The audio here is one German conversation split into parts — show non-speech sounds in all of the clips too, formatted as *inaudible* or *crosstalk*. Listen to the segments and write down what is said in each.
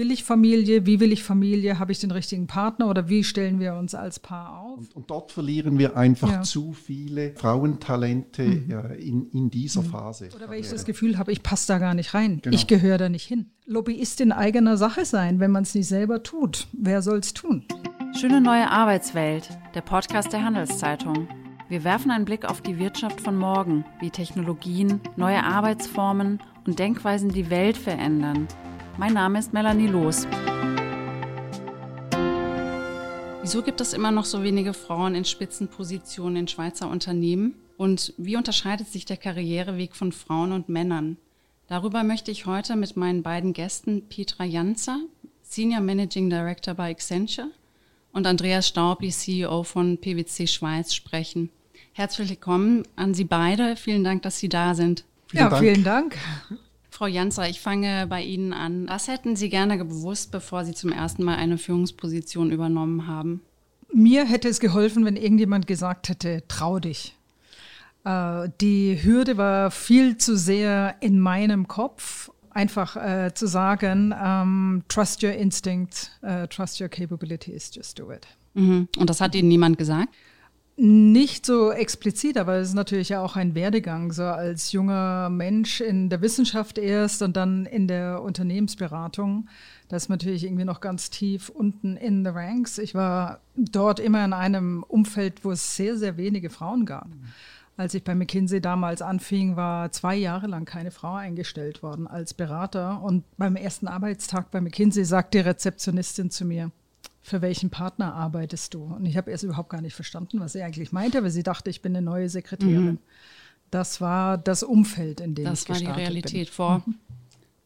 will ich Familie, wie will ich Familie, habe ich den richtigen Partner oder wie stellen wir uns als Paar auf? Und, und dort verlieren wir einfach ja. zu viele Frauentalente mhm. ja, in, in dieser mhm. Phase. Oder weil ich das Gefühl habe, ich passe da gar nicht rein, genau. ich gehöre da nicht hin. Lobbyist in eigener Sache sein, wenn man es nicht selber tut. Wer soll es tun? Schöne neue Arbeitswelt, der Podcast der Handelszeitung. Wir werfen einen Blick auf die Wirtschaft von morgen, wie Technologien, neue Arbeitsformen und Denkweisen die Welt verändern. Mein Name ist Melanie Loos. Wieso gibt es immer noch so wenige Frauen in Spitzenpositionen in Schweizer Unternehmen? Und wie unterscheidet sich der Karriereweg von Frauen und Männern? Darüber möchte ich heute mit meinen beiden Gästen Petra Janzer, Senior Managing Director bei Accenture, und Andreas Staubli, CEO von PwC Schweiz, sprechen. Herzlich willkommen an Sie beide. Vielen Dank, dass Sie da sind. Vielen ja, Dank. vielen Dank. Frau Janzer, ich fange bei Ihnen an. Was hätten Sie gerne gewusst, bevor Sie zum ersten Mal eine Führungsposition übernommen haben? Mir hätte es geholfen, wenn irgendjemand gesagt hätte, trau dich. Äh, die Hürde war viel zu sehr in meinem Kopf, einfach äh, zu sagen, ähm, trust your instinct, uh, trust your capabilities, just do it. Mhm. Und das hat Ihnen niemand gesagt? Nicht so explizit, aber es ist natürlich ja auch ein Werdegang, so als junger Mensch in der Wissenschaft erst und dann in der Unternehmensberatung. Das ist natürlich irgendwie noch ganz tief unten in the ranks. Ich war dort immer in einem Umfeld, wo es sehr, sehr wenige Frauen gab. Als ich bei McKinsey damals anfing, war zwei Jahre lang keine Frau eingestellt worden als Berater. Und beim ersten Arbeitstag bei McKinsey sagt die Rezeptionistin zu mir, für welchen Partner arbeitest du? Und ich habe erst überhaupt gar nicht verstanden, was sie eigentlich meinte, weil sie dachte, ich bin eine neue Sekretärin. Mhm. Das war das Umfeld, in dem das ich gestartet bin. Das war die Realität bin. vor mhm.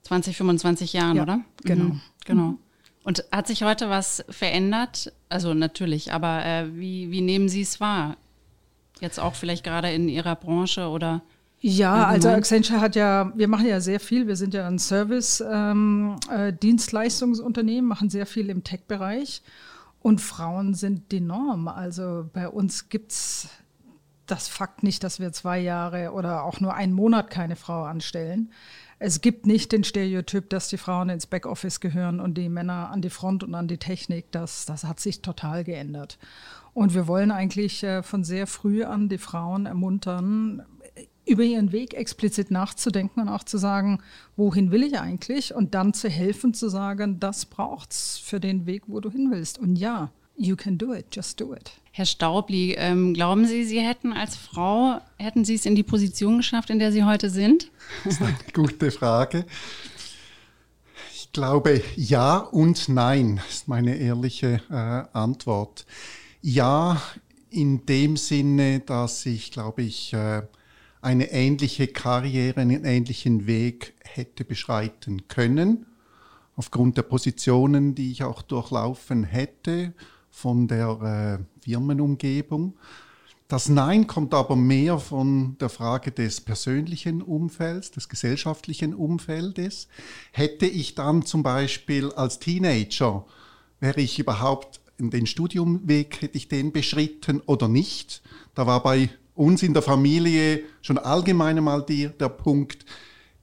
20, 25 Jahren, ja, oder? Genau. Mhm. Genau. Und hat sich heute was verändert? Also natürlich, aber äh, wie, wie nehmen Sie es wahr? Jetzt auch vielleicht gerade in Ihrer Branche oder? Ja, also Accenture hat ja, wir machen ja sehr viel. Wir sind ja ein Service-Dienstleistungsunternehmen, ähm, äh, machen sehr viel im Tech-Bereich. Und Frauen sind die Norm. Also bei uns gibt es das Fakt nicht, dass wir zwei Jahre oder auch nur einen Monat keine Frau anstellen. Es gibt nicht den Stereotyp, dass die Frauen ins Backoffice gehören und die Männer an die Front und an die Technik. Das, das hat sich total geändert. Und wir wollen eigentlich äh, von sehr früh an die Frauen ermuntern, über ihren Weg explizit nachzudenken und auch zu sagen, wohin will ich eigentlich? Und dann zu helfen, zu sagen, das braucht's für den Weg, wo du hin willst. Und ja, you can do it, just do it. Herr Staubli, ähm, glauben Sie, Sie hätten als Frau, hätten Sie es in die Position geschafft, in der Sie heute sind? Das ist eine *laughs* gute Frage. Ich glaube ja und nein, ist meine ehrliche äh, Antwort. Ja, in dem Sinne, dass ich, glaube ich, äh, eine ähnliche Karriere, einen ähnlichen Weg hätte beschreiten können, aufgrund der Positionen, die ich auch durchlaufen hätte von der äh, Firmenumgebung. Das Nein kommt aber mehr von der Frage des persönlichen Umfelds, des gesellschaftlichen Umfeldes. Hätte ich dann zum Beispiel als Teenager, wäre ich überhaupt in den Studiumweg, hätte ich den beschritten oder nicht? Da war bei uns in der Familie schon allgemein einmal die, der Punkt,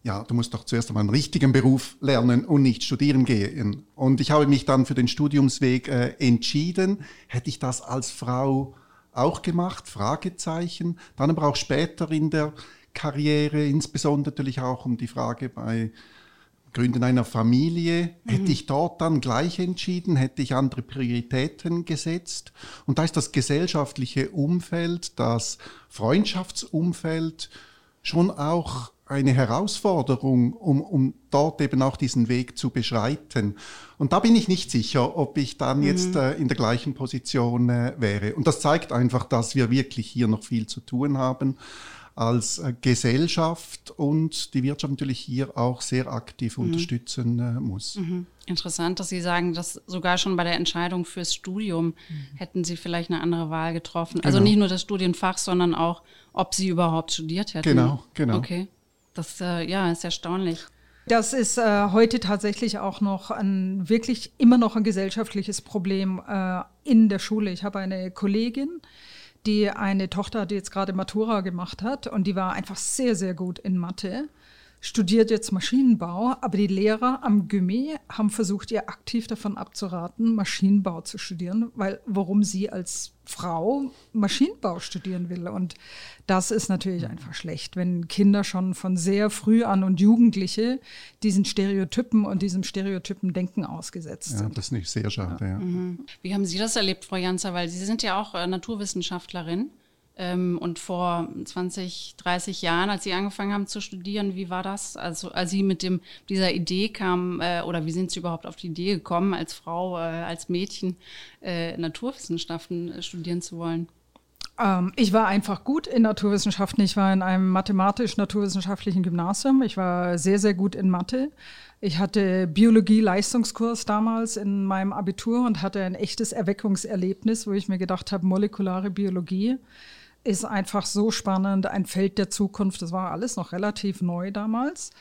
ja, du musst doch zuerst einmal einen richtigen Beruf lernen und nicht studieren gehen. Und ich habe mich dann für den Studiumsweg äh, entschieden. Hätte ich das als Frau auch gemacht? Fragezeichen. Dann aber auch später in der Karriere, insbesondere natürlich auch um die Frage bei Gründen einer Familie, mhm. hätte ich dort dann gleich entschieden, hätte ich andere Prioritäten gesetzt. Und da ist das gesellschaftliche Umfeld, das Freundschaftsumfeld schon auch eine Herausforderung, um, um dort eben auch diesen Weg zu beschreiten. Und da bin ich nicht sicher, ob ich dann mhm. jetzt äh, in der gleichen Position äh, wäre. Und das zeigt einfach, dass wir wirklich hier noch viel zu tun haben als äh, Gesellschaft und die Wirtschaft natürlich hier auch sehr aktiv mhm. unterstützen äh, muss. Mhm. Interessant, dass Sie sagen, dass sogar schon bei der Entscheidung fürs Studium mhm. hätten Sie vielleicht eine andere Wahl getroffen. Also genau. Also nicht nur das Studienfach, sondern auch, ob Sie überhaupt studiert hätten. Genau, genau. Okay, das äh, ja ist erstaunlich. Das ist äh, heute tatsächlich auch noch ein wirklich immer noch ein gesellschaftliches Problem äh, in der Schule. Ich habe eine Kollegin, die eine Tochter, die jetzt gerade Matura gemacht hat und die war einfach sehr, sehr gut in Mathe. Studiert jetzt Maschinenbau, aber die Lehrer am Gymnasium haben versucht, ihr aktiv davon abzuraten, Maschinenbau zu studieren, weil warum sie als Frau Maschinenbau studieren will. Und das ist natürlich einfach schlecht, wenn Kinder schon von sehr früh an und Jugendliche diesen Stereotypen und diesem Stereotypen Denken ausgesetzt ja, sind. Das ist nicht sehr schade. Ja. Mhm. Wie haben Sie das erlebt, Frau Janzer? Weil Sie sind ja auch äh, Naturwissenschaftlerin. Ähm, und vor 20, 30 Jahren, als Sie angefangen haben zu studieren, wie war das? Also als Sie mit dem, dieser Idee kamen, äh, oder wie sind Sie überhaupt auf die Idee gekommen, als Frau, äh, als Mädchen äh, Naturwissenschaften studieren zu wollen? Ähm, ich war einfach gut in Naturwissenschaften. Ich war in einem mathematisch-naturwissenschaftlichen Gymnasium. Ich war sehr, sehr gut in Mathe. Ich hatte Biologie-Leistungskurs damals in meinem Abitur und hatte ein echtes Erweckungserlebnis, wo ich mir gedacht habe, molekulare Biologie ist einfach so spannend, ein Feld der Zukunft. Das war alles noch relativ neu damals.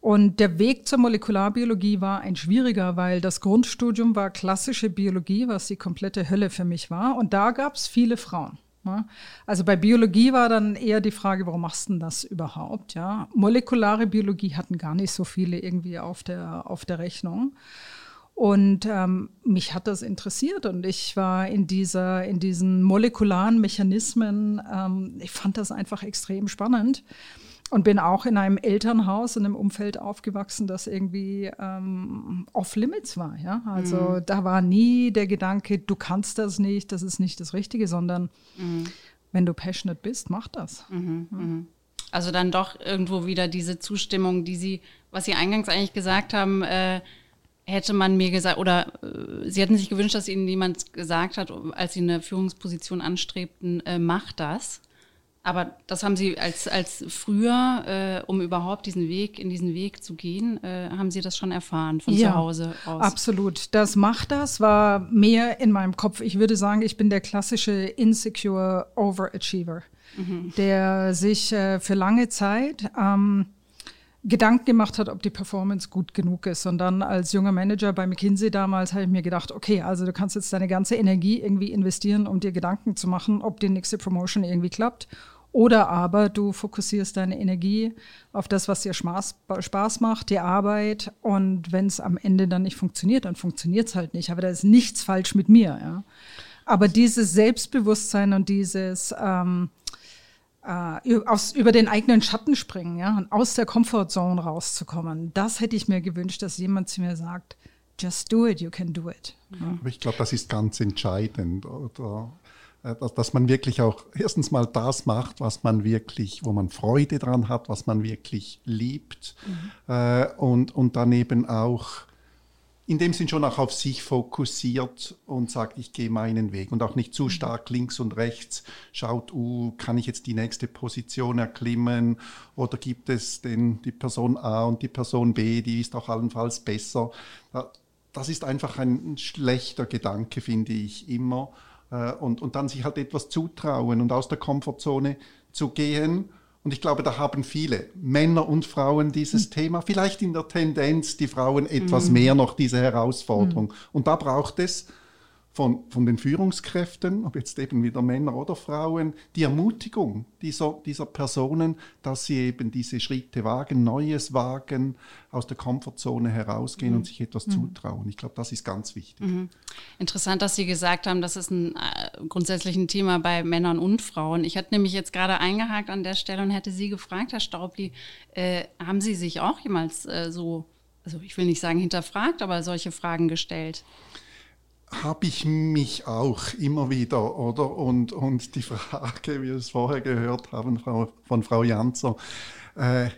Und der Weg zur Molekularbiologie war ein schwieriger, weil das Grundstudium war klassische Biologie, was die komplette Hölle für mich war. Und da gab es viele Frauen. Ne? Also bei Biologie war dann eher die Frage, warum machst du denn das überhaupt? Ja? Molekulare Biologie hatten gar nicht so viele irgendwie auf der, auf der Rechnung. Und ähm, mich hat das interessiert und ich war in, dieser, in diesen molekularen Mechanismen, ähm, ich fand das einfach extrem spannend und bin auch in einem Elternhaus in einem Umfeld aufgewachsen, das irgendwie ähm, off-limits war. Ja? Also mhm. da war nie der Gedanke, du kannst das nicht, das ist nicht das Richtige, sondern mhm. wenn du passionate bist, mach das. Mhm. Mhm. Also dann doch irgendwo wieder diese Zustimmung, die Sie, was Sie eingangs eigentlich gesagt haben, äh, hätte man mir gesagt, oder äh, Sie hätten sich gewünscht, dass Ihnen jemand gesagt hat, als Sie eine Führungsposition anstrebten, äh, mach das. Aber das haben Sie als, als früher, äh, um überhaupt diesen Weg, in diesen Weg zu gehen, äh, haben Sie das schon erfahren von ja, zu Hause aus? Absolut. Das macht das, war mehr in meinem Kopf. Ich würde sagen, ich bin der klassische Insecure Overachiever, mhm. der sich äh, für lange Zeit ähm, Gedanken gemacht hat, ob die Performance gut genug ist. Und dann als junger Manager bei McKinsey damals habe ich mir gedacht, okay, also du kannst jetzt deine ganze Energie irgendwie investieren, um dir Gedanken zu machen, ob die nächste Promotion irgendwie klappt. Oder aber du fokussierst deine Energie auf das, was dir Spaß, Spaß macht, die Arbeit. Und wenn es am Ende dann nicht funktioniert, dann funktioniert es halt nicht. Aber da ist nichts falsch mit mir. Ja? Aber dieses Selbstbewusstsein und dieses ähm, äh, aus, über den eigenen Schatten springen, ja, und aus der Comfortzone rauszukommen. Das hätte ich mir gewünscht, dass jemand zu mir sagt, just do it, you can do it. Ja. Ich glaube, das ist ganz entscheidend, oder? Äh, dass man wirklich auch erstens mal das macht, was man wirklich, wo man Freude dran hat, was man wirklich liebt mhm. äh, und, und dann eben auch in dem Sinn schon auch auf sich fokussiert und sagt, ich gehe meinen Weg und auch nicht zu mhm. stark links und rechts schaut, uh, kann ich jetzt die nächste Position erklimmen oder gibt es denn die Person A und die Person B, die ist auch allenfalls besser. Das ist einfach ein schlechter Gedanke, finde ich immer. Äh, und, und dann sich halt etwas zutrauen und aus der Komfortzone zu gehen und ich glaube, da haben viele Männer und Frauen dieses mhm. Thema. Vielleicht in der Tendenz die Frauen etwas mhm. mehr noch diese Herausforderung. Mhm. Und da braucht es von, von den Führungskräften, ob jetzt eben wieder Männer oder Frauen, die Ermutigung dieser, dieser Personen, dass sie eben diese Schritte wagen, Neues wagen, aus der Komfortzone herausgehen mhm. und sich etwas mhm. zutrauen. Ich glaube, das ist ganz wichtig. Mhm. Interessant, dass Sie gesagt haben, das ist ein äh, grundsätzlich ein Thema bei Männern und Frauen. Ich hatte nämlich jetzt gerade eingehakt an der Stelle und hätte Sie gefragt, Herr Staubli, äh, haben Sie sich auch jemals äh, so, also ich will nicht sagen hinterfragt, aber solche Fragen gestellt? Habe ich mich auch immer wieder, oder? Und, und die Frage, wie wir es vorher gehört haben Frau, von Frau Janzer, äh,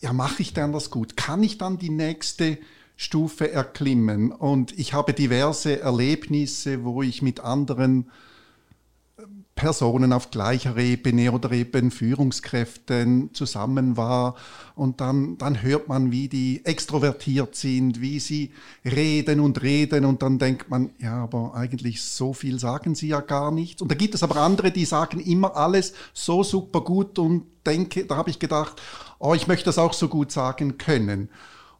ja, mache ich denn das gut? Kann ich dann die nächste Stufe erklimmen? Und ich habe diverse Erlebnisse, wo ich mit anderen Personen auf gleicher Ebene oder eben Führungskräften zusammen war. Und dann, dann hört man, wie die extrovertiert sind, wie sie reden und reden. Und dann denkt man, ja, aber eigentlich so viel sagen sie ja gar nicht. Und da gibt es aber andere, die sagen immer alles so super gut und denke, da habe ich gedacht, oh, ich möchte das auch so gut sagen können.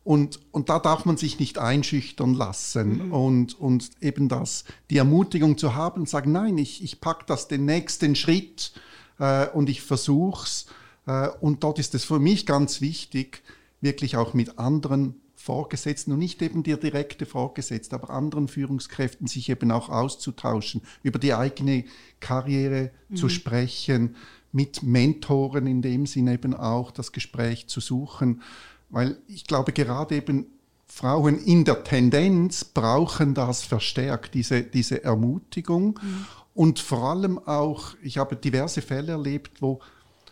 Und, und da darf man sich nicht einschüchtern lassen mhm. und, und eben das, die Ermutigung zu haben sagen, nein, ich, ich packe das den nächsten Schritt äh, und ich versuche es. Äh, und dort ist es für mich ganz wichtig, wirklich auch mit anderen Vorgesetzten und nicht eben der direkte Vorgesetzte, aber anderen Führungskräften sich eben auch auszutauschen, über die eigene Karriere mhm. zu sprechen, mit Mentoren in dem Sinne eben auch das Gespräch zu suchen, weil ich glaube gerade eben Frauen in der Tendenz brauchen das verstärkt, diese, diese Ermutigung mhm. und vor allem auch, ich habe diverse Fälle erlebt, wo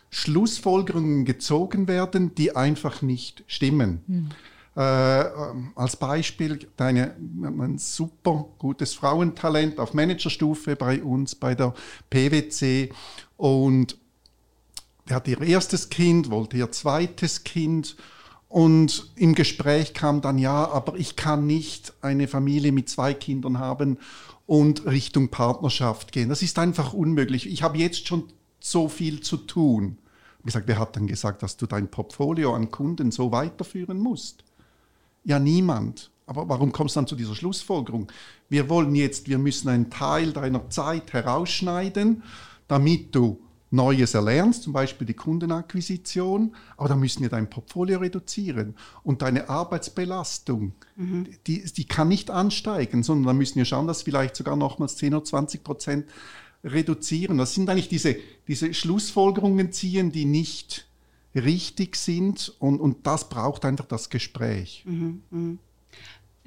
Schlussfolgerungen gezogen werden, die einfach nicht stimmen. Mhm. Äh, als Beispiel deine, ein super gutes Frauentalent auf Managerstufe bei uns, bei der PwC. Und der hat ihr erstes Kind, wollte ihr zweites Kind. Und im Gespräch kam dann, ja, aber ich kann nicht eine Familie mit zwei Kindern haben und Richtung Partnerschaft gehen. Das ist einfach unmöglich. Ich habe jetzt schon so viel zu tun. gesagt, wer hat dann gesagt, dass du dein Portfolio an Kunden so weiterführen musst? Ja, niemand. Aber warum kommst du dann zu dieser Schlussfolgerung? Wir wollen jetzt, wir müssen einen Teil deiner Zeit herausschneiden, damit du Neues erlernst, zum Beispiel die Kundenakquisition, aber dann müssen wir dein Portfolio reduzieren und deine Arbeitsbelastung, mhm. die, die kann nicht ansteigen, sondern dann müssen wir schauen, dass vielleicht sogar nochmals 10 oder 20 Prozent reduzieren. Das sind eigentlich diese, diese Schlussfolgerungen ziehen, die nicht richtig sind und, und das braucht einfach das Gespräch. Mhm, mh.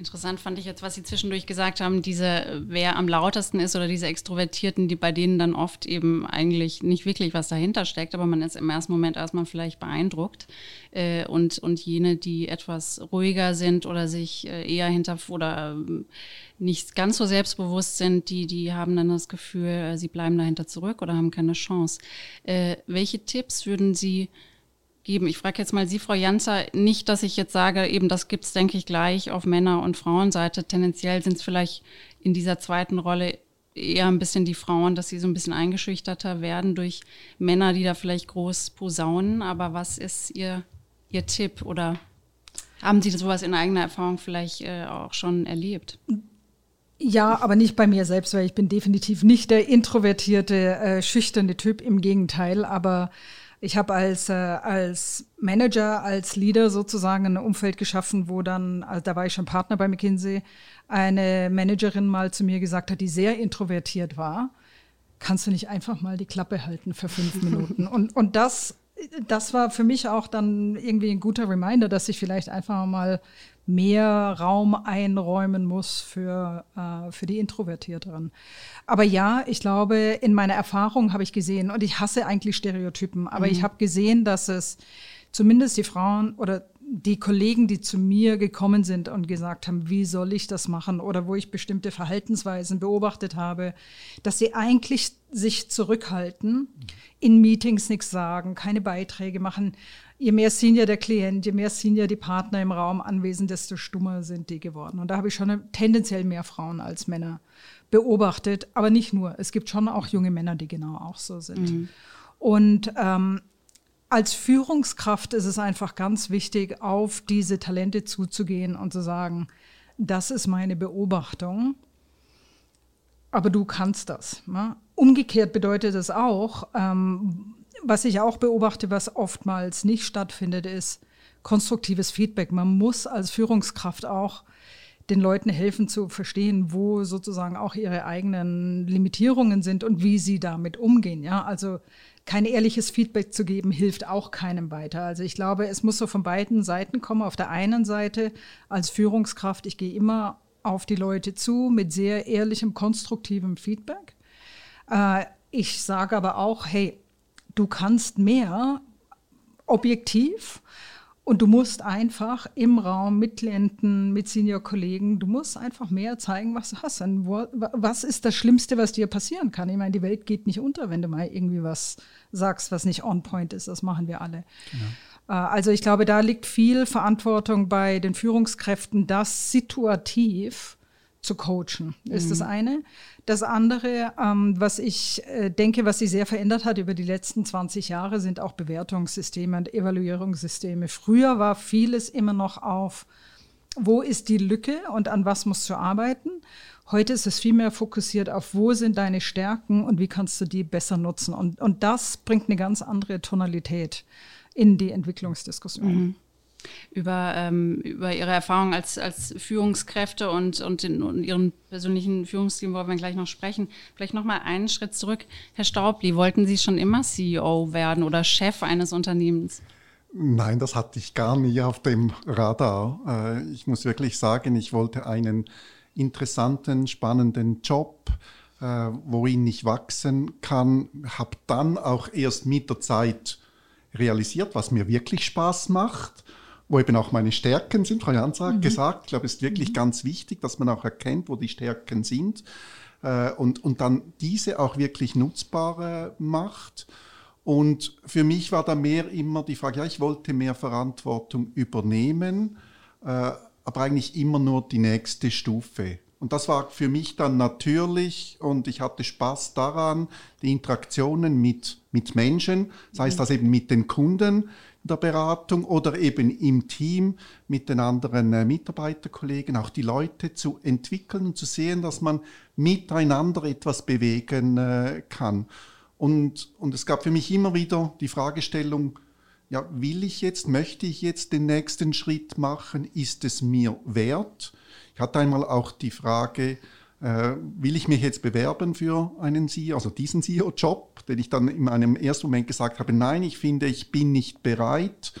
Interessant fand ich jetzt, was Sie zwischendurch gesagt haben, diese, wer am lautesten ist oder diese Extrovertierten, die bei denen dann oft eben eigentlich nicht wirklich was dahinter steckt, aber man ist im ersten Moment erstmal vielleicht beeindruckt. Äh, und, und jene, die etwas ruhiger sind oder sich äh, eher hinter oder äh, nicht ganz so selbstbewusst sind, die, die haben dann das Gefühl, äh, sie bleiben dahinter zurück oder haben keine Chance. Äh, welche Tipps würden Sie geben. Ich frage jetzt mal Sie, Frau Janzer, nicht, dass ich jetzt sage, eben das gibt es, denke ich, gleich auf Männer- und Frauenseite. Tendenziell sind es vielleicht in dieser zweiten Rolle eher ein bisschen die Frauen, dass sie so ein bisschen eingeschüchterter werden durch Männer, die da vielleicht groß posaunen. Aber was ist Ihr, Ihr Tipp oder haben Sie sowas in eigener Erfahrung vielleicht äh, auch schon erlebt? Ja, aber nicht bei mir selbst, weil ich bin definitiv nicht der introvertierte, äh, schüchterne Typ, im Gegenteil. Aber ich habe als, äh, als Manager, als Leader sozusagen ein Umfeld geschaffen, wo dann, also da war ich schon Partner bei McKinsey, eine Managerin mal zu mir gesagt hat, die sehr introvertiert war, kannst du nicht einfach mal die Klappe halten für fünf *laughs* Minuten? Und, und das, das war für mich auch dann irgendwie ein guter Reminder, dass ich vielleicht einfach mal mehr Raum einräumen muss für, äh, für die Introvertierteren. Aber ja, ich glaube, in meiner Erfahrung habe ich gesehen, und ich hasse eigentlich Stereotypen, aber mhm. ich habe gesehen, dass es zumindest die Frauen oder die Kollegen, die zu mir gekommen sind und gesagt haben, wie soll ich das machen oder wo ich bestimmte Verhaltensweisen beobachtet habe, dass sie eigentlich sich zurückhalten, in Meetings nichts sagen, keine Beiträge machen. Je mehr Senior der Klient, je mehr Senior die Partner im Raum anwesend, desto stummer sind die geworden. Und da habe ich schon tendenziell mehr Frauen als Männer beobachtet, aber nicht nur. Es gibt schon auch junge Männer, die genau auch so sind. Mhm. Und ähm, als Führungskraft ist es einfach ganz wichtig, auf diese Talente zuzugehen und zu sagen, das ist meine Beobachtung, aber du kannst das. Ne? Umgekehrt bedeutet es auch, ähm, was ich auch beobachte, was oftmals nicht stattfindet, ist konstruktives Feedback. Man muss als Führungskraft auch den Leuten helfen zu verstehen, wo sozusagen auch ihre eigenen Limitierungen sind und wie sie damit umgehen. Ja, also kein ehrliches Feedback zu geben, hilft auch keinem weiter. Also ich glaube, es muss so von beiden Seiten kommen. Auf der einen Seite als Führungskraft, ich gehe immer auf die Leute zu mit sehr ehrlichem, konstruktivem Feedback. Äh, ich sage aber auch, hey, du kannst mehr objektiv und du musst einfach im Raum mit Klienten, mit Senior-Kollegen, du musst einfach mehr zeigen, was du hast. Und was ist das Schlimmste, was dir passieren kann? Ich meine, die Welt geht nicht unter, wenn du mal irgendwie was sagst, was nicht on point ist. Das machen wir alle. Genau. Also ich glaube, da liegt viel Verantwortung bei den Führungskräften, das situativ zu coachen, ist mhm. das eine. Das andere, ähm, was ich äh, denke, was sich sehr verändert hat über die letzten 20 Jahre, sind auch Bewertungssysteme und Evaluierungssysteme. Früher war vieles immer noch auf, wo ist die Lücke und an was musst du arbeiten. Heute ist es viel mehr fokussiert auf, wo sind deine Stärken und wie kannst du die besser nutzen. Und, und das bringt eine ganz andere Tonalität in die Entwicklungsdiskussion. Mhm. Über, ähm, über Ihre Erfahrung als, als Führungskräfte und, und, den, und Ihren persönlichen Führungsstil wollen wir gleich noch sprechen. Vielleicht noch mal einen Schritt zurück. Herr Staubli, wollten Sie schon immer CEO werden oder Chef eines Unternehmens? Nein, das hatte ich gar nie auf dem Radar. Äh, ich muss wirklich sagen, ich wollte einen interessanten, spannenden Job, äh, worin ich wachsen kann. Habe dann auch erst mit der Zeit realisiert, was mir wirklich Spaß macht, wo eben auch meine Stärken sind. Frau Jans hat mhm. gesagt, ich glaube, es ist wirklich mhm. ganz wichtig, dass man auch erkennt, wo die Stärken sind äh, und, und dann diese auch wirklich nutzbar macht. Und für mich war da mehr immer die Frage, ja, ich wollte mehr Verantwortung übernehmen, äh, aber eigentlich immer nur die nächste Stufe. Und das war für mich dann natürlich und ich hatte Spaß daran, die Interaktionen mit, mit Menschen, sei es mhm. das eben mit den Kunden der Beratung oder eben im Team mit den anderen äh, Mitarbeiterkollegen, auch die Leute zu entwickeln und zu sehen, dass man miteinander etwas bewegen äh, kann. Und, und es gab für mich immer wieder die Fragestellung, ja, will ich jetzt, möchte ich jetzt den nächsten Schritt machen? Ist es mir wert? Ich hatte einmal auch die Frage, äh, will ich mich jetzt bewerben für einen CEO, also diesen CEO-Job, den ich dann in einem ersten Moment gesagt habe, nein, ich finde, ich bin nicht bereit.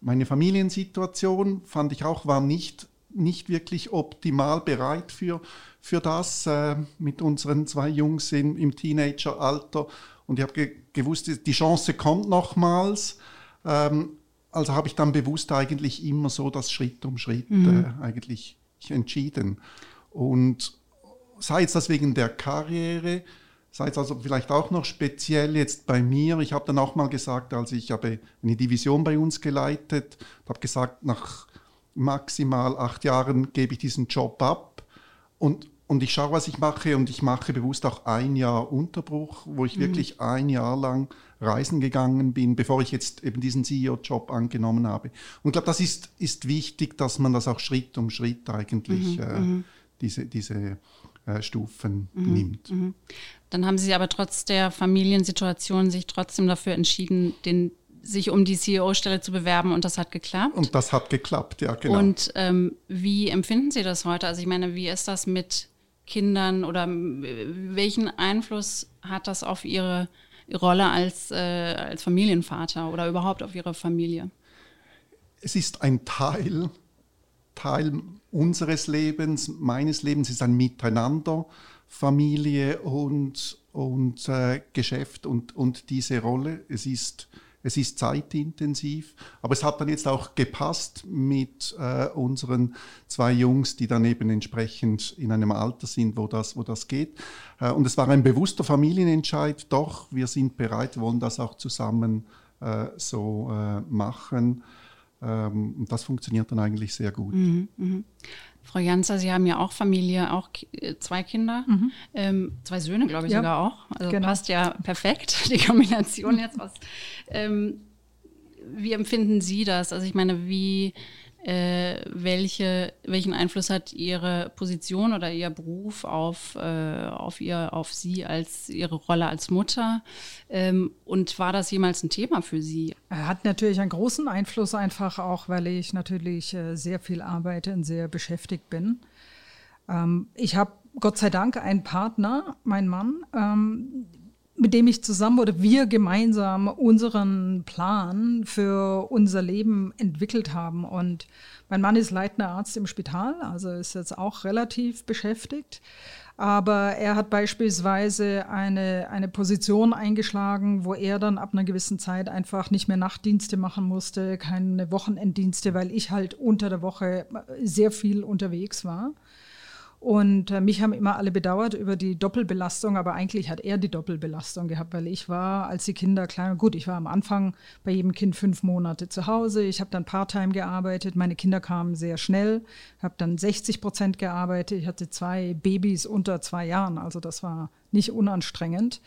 Meine Familiensituation fand ich auch, war nicht, nicht wirklich optimal bereit für, für das äh, mit unseren zwei Jungs in, im Teenageralter. Und ich habe ge gewusst, die Chance kommt nochmals. Ähm, also habe ich dann bewusst eigentlich immer so das Schritt um Schritt mhm. äh, eigentlich entschieden. Und sei es das wegen der Karriere, sei es also vielleicht auch noch speziell jetzt bei mir. Ich habe dann auch mal gesagt, als ich habe eine Division bei uns geleitet, habe gesagt, nach maximal acht Jahren gebe ich diesen Job ab. Und und ich schaue, was ich mache und ich mache bewusst auch ein Jahr Unterbruch, wo ich mhm. wirklich ein Jahr lang reisen gegangen bin, bevor ich jetzt eben diesen CEO-Job angenommen habe. Und ich glaube, das ist, ist wichtig, dass man das auch Schritt um Schritt eigentlich mhm. äh, mhm. diese, diese Stufen mhm. nimmt. Mhm. Dann haben Sie aber trotz der Familiensituation sich trotzdem dafür entschieden, den sich um die CEO-Stelle zu bewerben und das hat geklappt. Und das hat geklappt, ja, genau. Und ähm, wie empfinden Sie das heute? Also ich meine, wie ist das mit Kindern oder welchen Einfluss hat das auf Ihre Rolle als, äh, als Familienvater oder überhaupt auf Ihre Familie? Es ist ein Teil, Teil unseres Lebens, meines Lebens, ist ein Miteinander, Familie und, und äh, Geschäft und, und diese Rolle. Es ist es ist zeitintensiv, aber es hat dann jetzt auch gepasst mit äh, unseren zwei Jungs, die dann eben entsprechend in einem Alter sind, wo das, wo das geht. Äh, und es war ein bewusster Familienentscheid, doch, wir sind bereit, wollen das auch zusammen äh, so äh, machen. Ähm, und das funktioniert dann eigentlich sehr gut. Mhm, mh. Frau Janzer, Sie haben ja auch Familie, auch äh, zwei Kinder, mhm. ähm, zwei Söhne, glaube ich ja, sogar auch. Also genau. passt ja perfekt, *laughs* die Kombination jetzt aus. Ähm, wie empfinden Sie das? Also ich meine, wie äh, welche, welchen Einfluss hat Ihre Position oder Ihr Beruf auf, äh, auf, ihr, auf Sie als Ihre Rolle als Mutter? Ähm, und war das jemals ein Thema für Sie? Er hat natürlich einen großen Einfluss, einfach auch, weil ich natürlich äh, sehr viel arbeite und sehr beschäftigt bin. Ähm, ich habe Gott sei Dank einen Partner, mein Mann, ähm, mit dem ich zusammen oder wir gemeinsam unseren Plan für unser Leben entwickelt haben. Und mein Mann ist leitender Arzt im Spital, also ist jetzt auch relativ beschäftigt. Aber er hat beispielsweise eine, eine Position eingeschlagen, wo er dann ab einer gewissen Zeit einfach nicht mehr Nachtdienste machen musste, keine Wochenenddienste, weil ich halt unter der Woche sehr viel unterwegs war. Und äh, mich haben immer alle bedauert über die Doppelbelastung, aber eigentlich hat er die Doppelbelastung gehabt, weil ich war, als die Kinder klein, gut, ich war am Anfang bei jedem Kind fünf Monate zu Hause. Ich habe dann Part-Time gearbeitet. Meine Kinder kamen sehr schnell, habe dann 60 Prozent gearbeitet. Ich hatte zwei Babys unter zwei Jahren, also das war nicht unanstrengend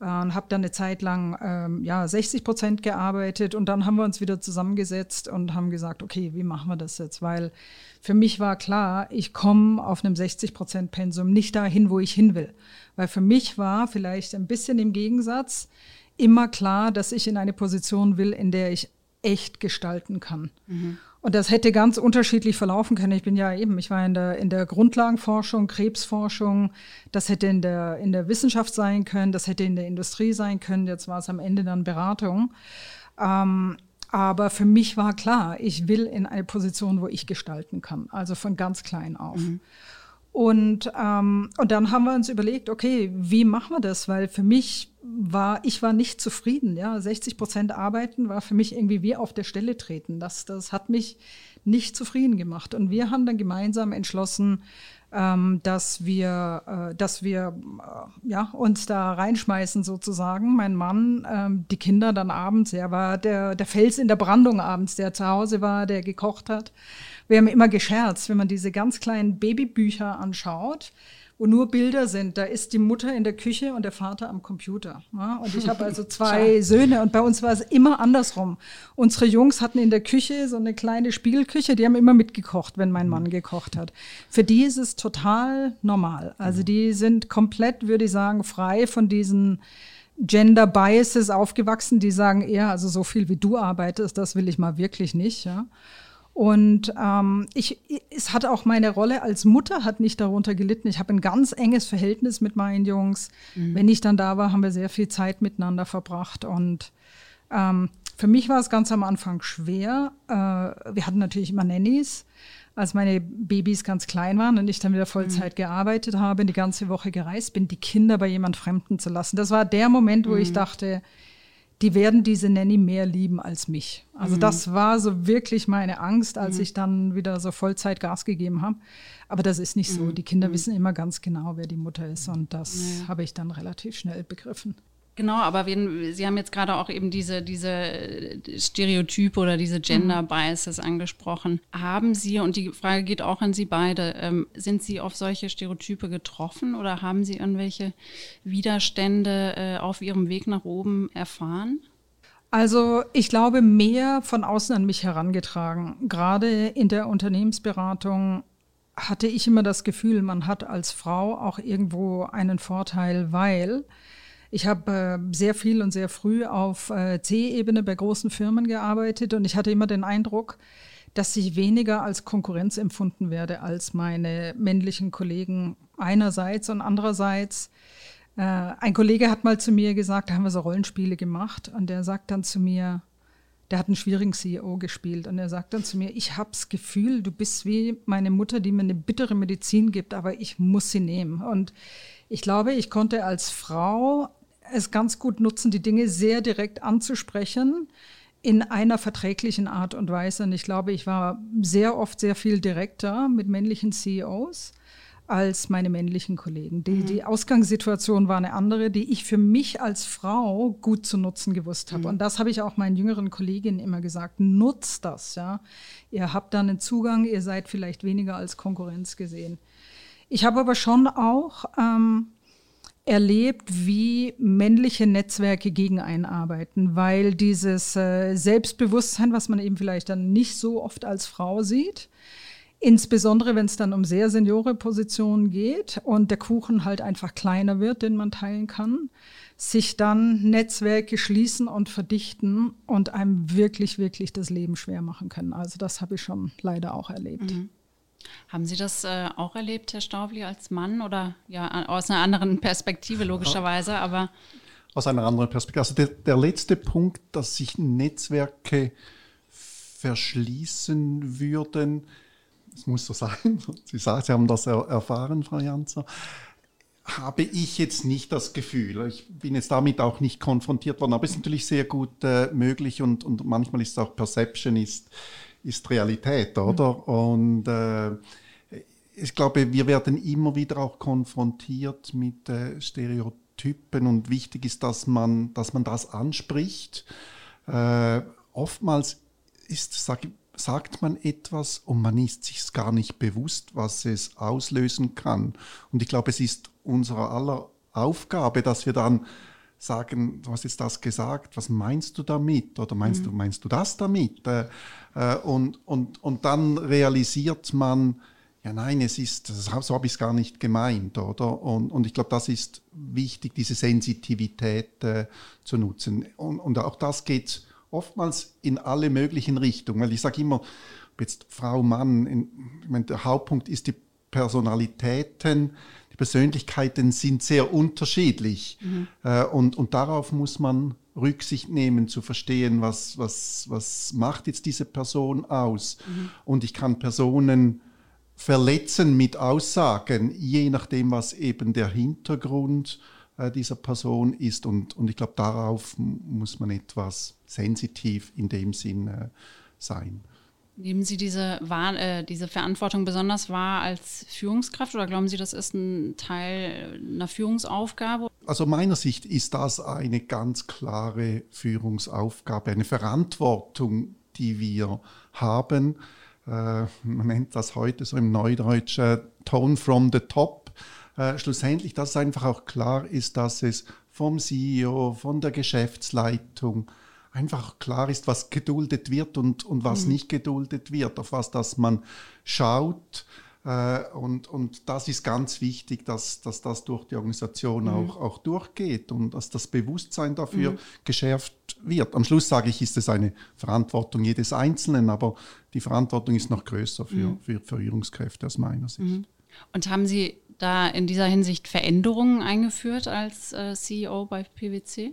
und habe dann eine Zeit lang ähm, ja, 60 Prozent gearbeitet und dann haben wir uns wieder zusammengesetzt und haben gesagt, okay, wie machen wir das jetzt? Weil für mich war klar, ich komme auf einem 60 Prozent Pensum nicht dahin, wo ich hin will. Weil für mich war vielleicht ein bisschen im Gegensatz immer klar, dass ich in eine Position will, in der ich echt gestalten kann. Mhm. Und das hätte ganz unterschiedlich verlaufen können. Ich bin ja eben, ich war in der, in der Grundlagenforschung, Krebsforschung. Das hätte in der, in der Wissenschaft sein können, das hätte in der Industrie sein können. Jetzt war es am Ende dann Beratung. Ähm, aber für mich war klar, ich will in eine Position, wo ich gestalten kann. Also von ganz klein auf. Mhm. Und, ähm, und dann haben wir uns überlegt, okay, wie machen wir das? Weil für mich war, ich war nicht zufrieden. Ja, 60 Prozent arbeiten war für mich irgendwie wie auf der Stelle treten. Das, das hat mich nicht zufrieden gemacht. Und wir haben dann gemeinsam entschlossen, ähm, dass wir, äh, dass wir äh, ja, uns da reinschmeißen sozusagen. Mein Mann, ähm, die Kinder dann abends, er war der, der Fels in der Brandung abends, der zu Hause war, der gekocht hat. Wir haben immer gescherzt, wenn man diese ganz kleinen Babybücher anschaut, wo nur Bilder sind. Da ist die Mutter in der Küche und der Vater am Computer. Ja? Und ich habe also *laughs* zwei Söhne und bei uns war es immer andersrum. Unsere Jungs hatten in der Küche so eine kleine Spiegelküche, die haben immer mitgekocht, wenn mein Mann gekocht hat. Für die ist es total normal. Also die sind komplett, würde ich sagen, frei von diesen Gender Biases aufgewachsen, die sagen eher, also so viel wie du arbeitest, das will ich mal wirklich nicht. Ja? Und ähm, ich, es hat auch meine Rolle als Mutter hat nicht darunter gelitten. Ich habe ein ganz enges Verhältnis mit meinen Jungs. Mhm. Wenn ich dann da war, haben wir sehr viel Zeit miteinander verbracht. Und ähm, für mich war es ganz am Anfang schwer. Äh, wir hatten natürlich immer Nannies. Als meine Babys ganz klein waren und ich dann wieder Vollzeit mhm. gearbeitet habe, die ganze Woche gereist bin, die Kinder bei jemand Fremden zu lassen. Das war der Moment, wo mhm. ich dachte, die werden diese Nanny mehr lieben als mich. Also mhm. das war so wirklich meine Angst, als mhm. ich dann wieder so Vollzeit Gas gegeben habe. Aber das ist nicht so. Mhm. Die Kinder mhm. wissen immer ganz genau, wer die Mutter ist. Und das ja. habe ich dann relativ schnell begriffen. Genau, aber wir, Sie haben jetzt gerade auch eben diese, diese Stereotype oder diese Gender mhm. Biases angesprochen. Haben Sie, und die Frage geht auch an Sie beide, ähm, sind Sie auf solche Stereotype getroffen oder haben Sie irgendwelche Widerstände äh, auf Ihrem Weg nach oben erfahren? Also ich glaube, mehr von außen an mich herangetragen. Gerade in der Unternehmensberatung hatte ich immer das Gefühl, man hat als Frau auch irgendwo einen Vorteil, weil ich habe äh, sehr viel und sehr früh auf äh, C-Ebene bei großen Firmen gearbeitet und ich hatte immer den Eindruck, dass ich weniger als Konkurrenz empfunden werde als meine männlichen Kollegen einerseits und andererseits. Äh, ein Kollege hat mal zu mir gesagt, da haben wir so Rollenspiele gemacht und der sagt dann zu mir, der hat einen schwierigen CEO gespielt und er sagt dann zu mir, ich habe das Gefühl, du bist wie meine Mutter, die mir eine bittere Medizin gibt, aber ich muss sie nehmen. Und ich glaube, ich konnte als Frau es ganz gut nutzen, die Dinge sehr direkt anzusprechen in einer verträglichen Art und Weise. Und ich glaube, ich war sehr oft sehr viel direkter mit männlichen CEOs als meine männlichen Kollegen. Die, mhm. die Ausgangssituation war eine andere, die ich für mich als Frau gut zu nutzen gewusst habe. Mhm. Und das habe ich auch meinen jüngeren Kolleginnen immer gesagt. Nutzt das, ja. Ihr habt dann einen Zugang, ihr seid vielleicht weniger als Konkurrenz gesehen. Ich habe aber schon auch ähm, erlebt, wie männliche Netzwerke gegen einen arbeiten, weil dieses äh, Selbstbewusstsein, was man eben vielleicht dann nicht so oft als Frau sieht, insbesondere wenn es dann um sehr seniore Positionen geht und der Kuchen halt einfach kleiner wird, den man teilen kann, sich dann Netzwerke schließen und verdichten und einem wirklich, wirklich das Leben schwer machen können. Also das habe ich schon leider auch erlebt. Mhm. Haben Sie das äh, auch erlebt, Herr Staubli, als Mann oder ja aus einer anderen Perspektive logischerweise, aber aus einer anderen Perspektive. Also der, der letzte Punkt, dass sich Netzwerke verschließen würden, das muss so sein. *laughs* Sie sagen, Sie haben das erfahren, Frau Janzer. Habe ich jetzt nicht das Gefühl. Ich bin jetzt damit auch nicht konfrontiert worden, aber es ist natürlich sehr gut äh, möglich und, und manchmal ist auch Perception ist, ist Realität, oder? Und äh, ich glaube, wir werden immer wieder auch konfrontiert mit äh, Stereotypen und wichtig ist, dass man, dass man das anspricht. Äh, oftmals ist, sag, sagt man etwas und man ist sich gar nicht bewusst, was es auslösen kann. Und ich glaube, es ist unserer aller Aufgabe, dass wir dann sagen, du hast jetzt das gesagt, was meinst du damit? Oder meinst, mhm. du, meinst du das damit? Äh, äh, und, und, und dann realisiert man, ja nein, es ist, so habe ich es gar nicht gemeint, oder? Und, und ich glaube, das ist wichtig, diese Sensitivität äh, zu nutzen. Und, und auch das geht oftmals in alle möglichen Richtungen, weil ich sage immer, jetzt Frau, Mann, in, ich meine, der Hauptpunkt ist die Personalitäten, Persönlichkeiten sind sehr unterschiedlich. Mhm. Äh, und, und darauf muss man Rücksicht nehmen, zu verstehen, was, was, was macht jetzt diese Person aus. Mhm. Und ich kann Personen verletzen mit Aussagen, je nachdem, was eben der Hintergrund äh, dieser Person ist. Und, und ich glaube, darauf muss man etwas sensitiv in dem Sinn äh, sein. Nehmen Sie diese, äh, diese Verantwortung besonders wahr als Führungskraft oder glauben Sie, das ist ein Teil einer Führungsaufgabe? Also meiner Sicht ist das eine ganz klare Führungsaufgabe, eine Verantwortung, die wir haben. Äh, man nennt das heute so im Neudeutsch äh, Tone from the Top. Äh, schlussendlich, dass es einfach auch klar ist, dass es vom CEO, von der Geschäftsleitung, einfach klar ist, was geduldet wird und, und was mhm. nicht geduldet wird, auf was das man schaut. Äh, und, und das ist ganz wichtig, dass, dass das durch die Organisation mhm. auch, auch durchgeht und dass das Bewusstsein dafür mhm. geschärft wird. Am Schluss sage ich, ist es eine Verantwortung jedes Einzelnen, aber die Verantwortung ist noch größer für, mhm. für Führungskräfte aus meiner Sicht. Mhm. Und haben Sie da in dieser Hinsicht Veränderungen eingeführt als äh, CEO bei PwC?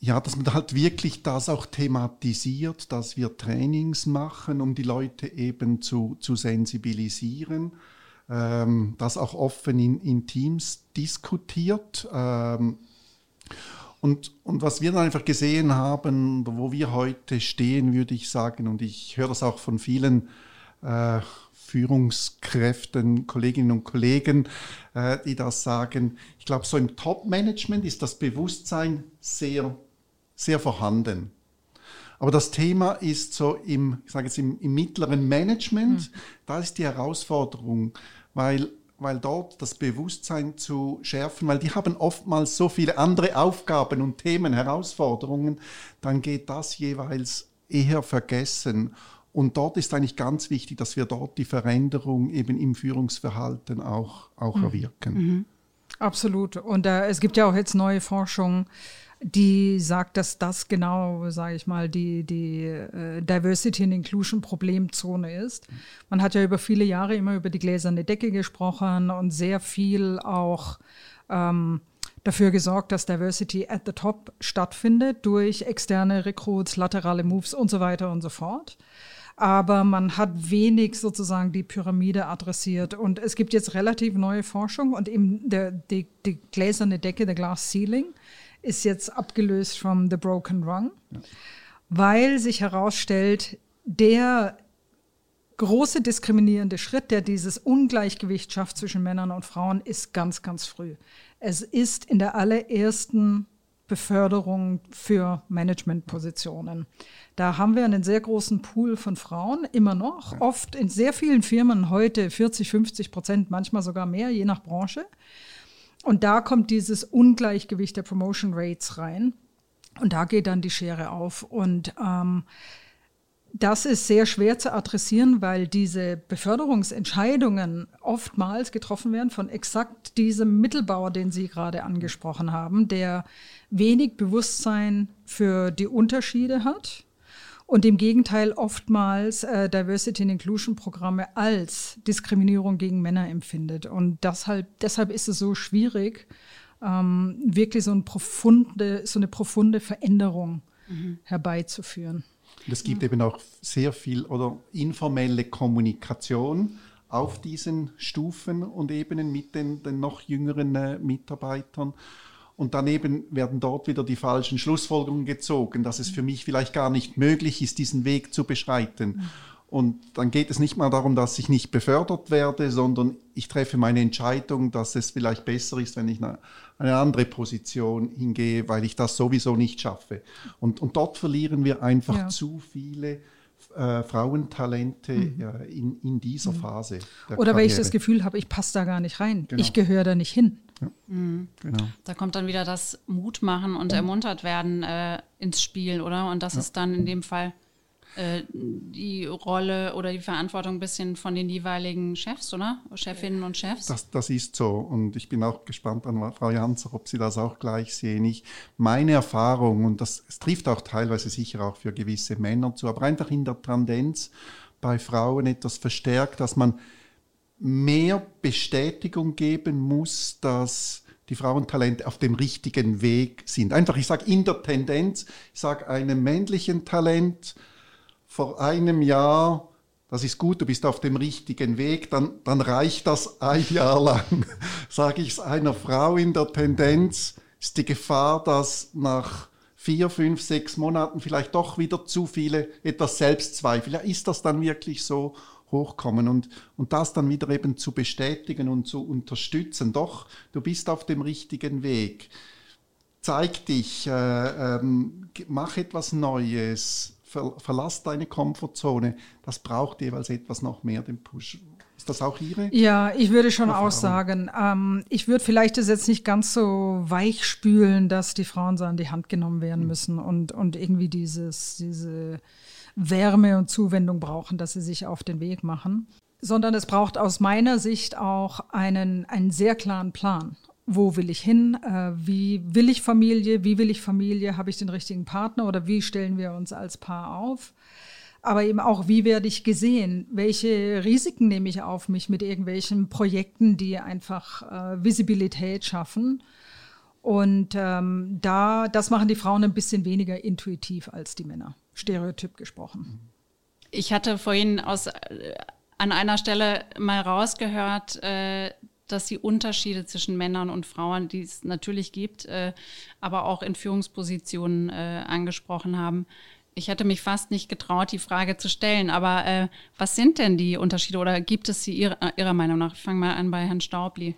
Ja, dass man halt wirklich das auch thematisiert, dass wir Trainings machen, um die Leute eben zu, zu sensibilisieren, ähm, das auch offen in, in Teams diskutiert. Ähm, und, und was wir dann einfach gesehen haben, wo wir heute stehen, würde ich sagen, und ich höre das auch von vielen äh, Führungskräften, Kolleginnen und Kollegen, äh, die das sagen. Ich glaube, so im Top-Management ist das Bewusstsein sehr sehr vorhanden. Aber das Thema ist so im, ich sage jetzt im, im mittleren Management, mhm. da ist die Herausforderung, weil, weil dort das Bewusstsein zu schärfen, weil die haben oftmals so viele andere Aufgaben und Themen, Herausforderungen, dann geht das jeweils eher vergessen. Und dort ist eigentlich ganz wichtig, dass wir dort die Veränderung eben im Führungsverhalten auch, auch mhm. erwirken. Mhm. Absolut. Und äh, es gibt ja auch jetzt neue Forschung, die sagt, dass das genau, sage ich mal, die, die äh, Diversity and Inclusion Problemzone ist. Man hat ja über viele Jahre immer über die gläserne Decke gesprochen und sehr viel auch ähm, dafür gesorgt, dass Diversity at the top stattfindet durch externe Recruits, laterale Moves und so weiter und so fort. Aber man hat wenig sozusagen die Pyramide adressiert. Und es gibt jetzt relativ neue Forschung und eben der, die, die gläserne Decke, der Glass Ceiling, ist jetzt abgelöst vom The Broken Rung, ja. weil sich herausstellt, der große diskriminierende Schritt, der dieses Ungleichgewicht schafft zwischen Männern und Frauen, ist ganz, ganz früh. Es ist in der allerersten Beförderung für Managementpositionen. Da haben wir einen sehr großen Pool von Frauen, immer noch, oft in sehr vielen Firmen heute 40, 50 Prozent, manchmal sogar mehr, je nach Branche. Und da kommt dieses Ungleichgewicht der Promotion Rates rein. Und da geht dann die Schere auf. Und ähm, das ist sehr schwer zu adressieren, weil diese Beförderungsentscheidungen oftmals getroffen werden von exakt diesem Mittelbauer, den Sie gerade angesprochen haben, der wenig Bewusstsein für die Unterschiede hat und im Gegenteil oftmals äh, Diversity and Inclusion Programme als Diskriminierung gegen Männer empfindet. Und deshalb, deshalb ist es so schwierig, ähm, wirklich so, ein profunde, so, eine profunde Veränderung mhm. herbeizuführen. es gibt ja. eben auch sehr viel oder informelle Kommunikation auf diesen Stufen und Ebenen mit den, den noch jüngeren äh, Mitarbeitern. Und daneben werden dort wieder die falschen Schlussfolgerungen gezogen, dass es für mich vielleicht gar nicht möglich ist, diesen Weg zu beschreiten. Und dann geht es nicht mal darum, dass ich nicht befördert werde, sondern ich treffe meine Entscheidung, dass es vielleicht besser ist, wenn ich eine, eine andere Position hingehe, weil ich das sowieso nicht schaffe. Und, und dort verlieren wir einfach ja. zu viele äh, Frauentalente mhm. ja, in, in dieser mhm. Phase. Oder Karriere. weil ich das Gefühl habe, ich passe da gar nicht rein. Genau. Ich gehöre da nicht hin. Ja. Mhm. Genau. Da kommt dann wieder das Mutmachen und ermuntert werden äh, ins Spiel, oder? Und das ja. ist dann in dem Fall äh, die Rolle oder die Verantwortung ein bisschen von den jeweiligen Chefs, oder? Chefinnen und Chefs? Das, das ist so. Und ich bin auch gespannt an Frau Janzer, ob Sie das auch gleich sehen. Ich, meine Erfahrung, und das trifft auch teilweise sicher auch für gewisse Männer zu, aber einfach in der Tendenz, bei Frauen etwas verstärkt, dass man mehr Bestätigung geben muss, dass die Frauentalente auf dem richtigen Weg sind. Einfach, ich sage in der Tendenz, ich sage einem männlichen Talent vor einem Jahr, das ist gut, du bist auf dem richtigen Weg, dann, dann reicht das ein Jahr lang. *laughs* sage ich es einer Frau in der Tendenz, ist die Gefahr, dass nach vier, fünf, sechs Monaten vielleicht doch wieder zu viele etwas Selbstzweifel. Ja, ist das dann wirklich so? Hochkommen und, und das dann wieder eben zu bestätigen und zu unterstützen. Doch, du bist auf dem richtigen Weg. Zeig dich, äh, ähm, mach etwas Neues, ver, verlass deine Komfortzone. Das braucht jeweils etwas noch mehr, den Push. Ist das auch Ihre? Ja, ich würde schon Erfahrung? auch sagen, ähm, ich würde vielleicht das jetzt nicht ganz so weich spülen, dass die Frauen so an die Hand genommen werden hm. müssen und, und irgendwie dieses, diese Wärme und Zuwendung brauchen, dass sie sich auf den Weg machen, sondern es braucht aus meiner Sicht auch einen, einen sehr klaren Plan. Wo will ich hin? Äh, wie will ich Familie? Wie will ich Familie? Habe ich den richtigen Partner oder wie stellen wir uns als Paar auf? Aber eben auch, wie werde ich gesehen? Welche Risiken nehme ich auf mich mit irgendwelchen Projekten, die einfach äh, Visibilität schaffen? Und ähm, da, das machen die Frauen ein bisschen weniger intuitiv als die Männer. Stereotyp gesprochen. Ich hatte vorhin aus, äh, an einer Stelle mal rausgehört, äh, dass die Unterschiede zwischen Männern und Frauen, die es natürlich gibt, äh, aber auch in Führungspositionen äh, angesprochen haben. Ich hätte mich fast nicht getraut, die Frage zu stellen, aber äh, was sind denn die Unterschiede oder gibt es sie Ihrer, Ihrer Meinung nach? Ich fange mal an bei Herrn Staubli.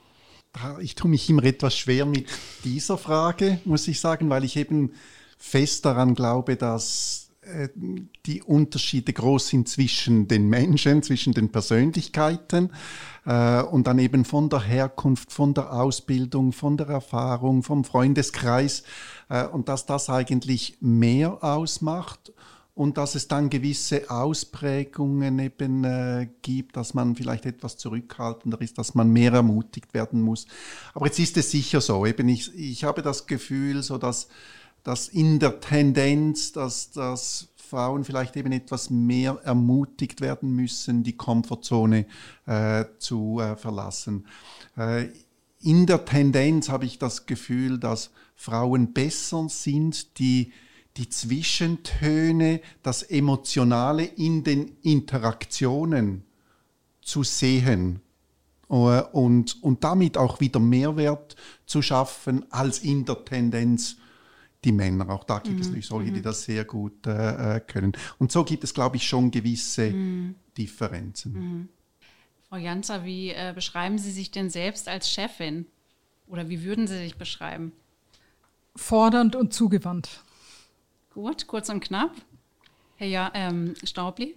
Ich tue mich immer etwas schwer mit dieser Frage, muss ich sagen, weil ich eben fest daran glaube, dass äh, die Unterschiede groß sind zwischen den Menschen, zwischen den Persönlichkeiten äh, und dann eben von der Herkunft, von der Ausbildung, von der Erfahrung, vom Freundeskreis äh, und dass das eigentlich mehr ausmacht und dass es dann gewisse Ausprägungen eben äh, gibt, dass man vielleicht etwas zurückhaltender ist, dass man mehr ermutigt werden muss. Aber jetzt ist es sicher so, eben ich, ich habe das Gefühl, so dass dass in der Tendenz, dass, dass Frauen vielleicht eben etwas mehr ermutigt werden müssen, die Komfortzone äh, zu äh, verlassen. Äh, in der Tendenz habe ich das Gefühl, dass Frauen besser sind, die die Zwischentöne, das Emotionale in den Interaktionen zu sehen äh, und, und damit auch wieder Mehrwert zu schaffen als in der Tendenz die Männer. Auch da gibt mhm. es solche, die mhm. das sehr gut äh, äh, können. Und so gibt es, glaube ich, schon gewisse mhm. Differenzen. Mhm. Frau Janzer, wie äh, beschreiben Sie sich denn selbst als Chefin? Oder wie würden Sie sich beschreiben? Fordernd und zugewandt. Gut, kurz und knapp. Herr ja, ähm, Staubli?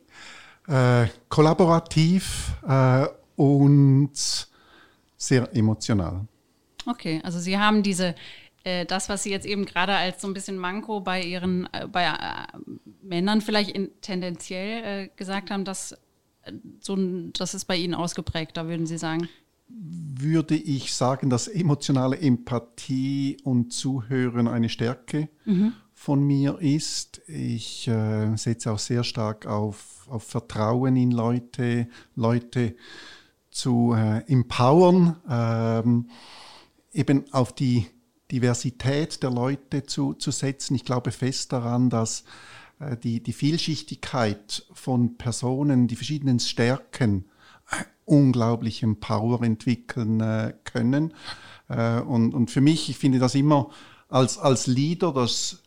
Äh, kollaborativ äh, und sehr emotional. Okay, also Sie haben diese das, was Sie jetzt eben gerade als so ein bisschen Manko bei Ihren, äh, bei äh, Männern vielleicht in, tendenziell äh, gesagt haben, dass, äh, so das ist bei Ihnen ausgeprägter, würden Sie sagen? Würde ich sagen, dass emotionale Empathie und Zuhören eine Stärke mhm. von mir ist. Ich äh, setze auch sehr stark auf, auf Vertrauen in Leute, Leute zu empowern, ähm, eben auf die Diversität der Leute zu, zu setzen. Ich glaube fest daran, dass äh, die, die Vielschichtigkeit von Personen, die verschiedenen Stärken äh, unglaublichen Power entwickeln äh, können. Und, und für mich, ich finde das immer als, als Leader, das